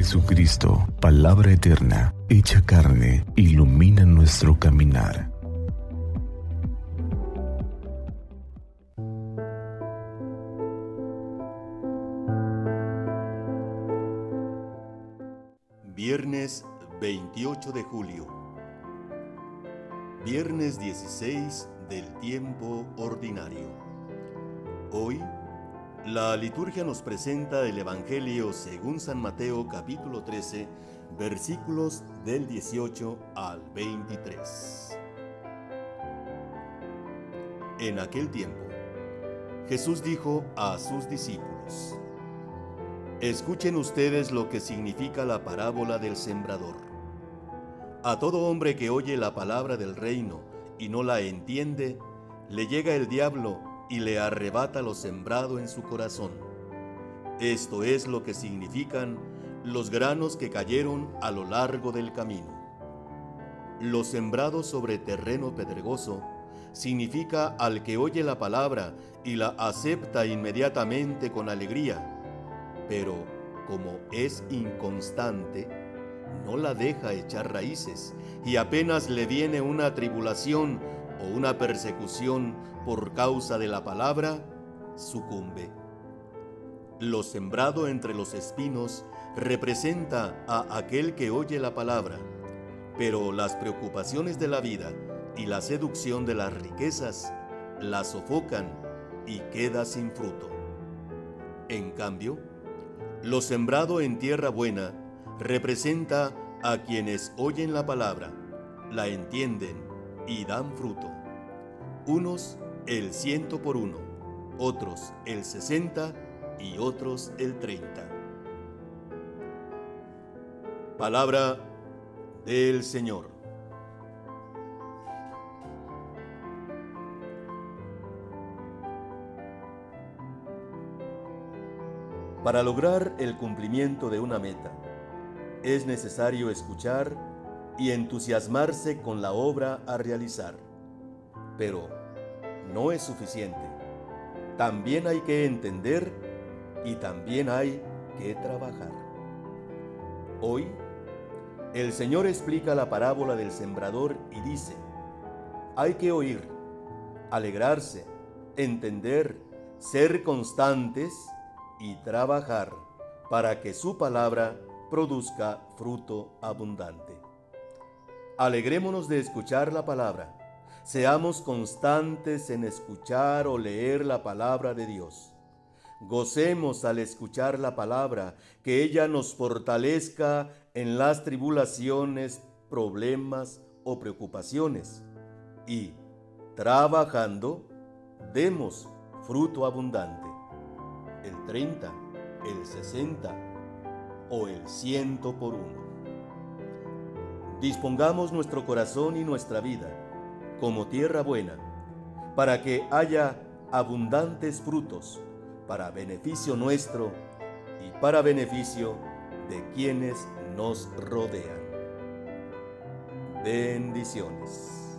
Jesucristo, palabra eterna, hecha carne, ilumina nuestro caminar. Viernes 28 de julio. Viernes 16 del tiempo ordinario. Hoy la liturgia nos presenta el Evangelio según San Mateo capítulo 13, versículos del 18 al 23. En aquel tiempo, Jesús dijo a sus discípulos, Escuchen ustedes lo que significa la parábola del sembrador. A todo hombre que oye la palabra del reino y no la entiende, le llega el diablo y le arrebata lo sembrado en su corazón. Esto es lo que significan los granos que cayeron a lo largo del camino. Lo sembrado sobre terreno pedregoso significa al que oye la palabra y la acepta inmediatamente con alegría, pero como es inconstante, no la deja echar raíces y apenas le viene una tribulación o una persecución por causa de la palabra, sucumbe. Lo sembrado entre los espinos representa a aquel que oye la palabra, pero las preocupaciones de la vida y la seducción de las riquezas la sofocan y queda sin fruto. En cambio, lo sembrado en tierra buena representa a quienes oyen la palabra, la entienden y dan fruto. Unos el ciento por uno, otros el sesenta y otros el treinta. Palabra del Señor. Para lograr el cumplimiento de una meta, es necesario escuchar y entusiasmarse con la obra a realizar. Pero no es suficiente. También hay que entender y también hay que trabajar. Hoy, el Señor explica la parábola del sembrador y dice, hay que oír, alegrarse, entender, ser constantes y trabajar para que su palabra produzca fruto abundante. Alegrémonos de escuchar la palabra. Seamos constantes en escuchar o leer la palabra de Dios. Gocemos al escuchar la palabra, que ella nos fortalezca en las tribulaciones, problemas o preocupaciones. Y, trabajando, demos fruto abundante. El 30, el 60 o el ciento por uno dispongamos nuestro corazón y nuestra vida como tierra buena, para que haya abundantes frutos para beneficio nuestro y para beneficio de quienes nos rodean. Bendiciones.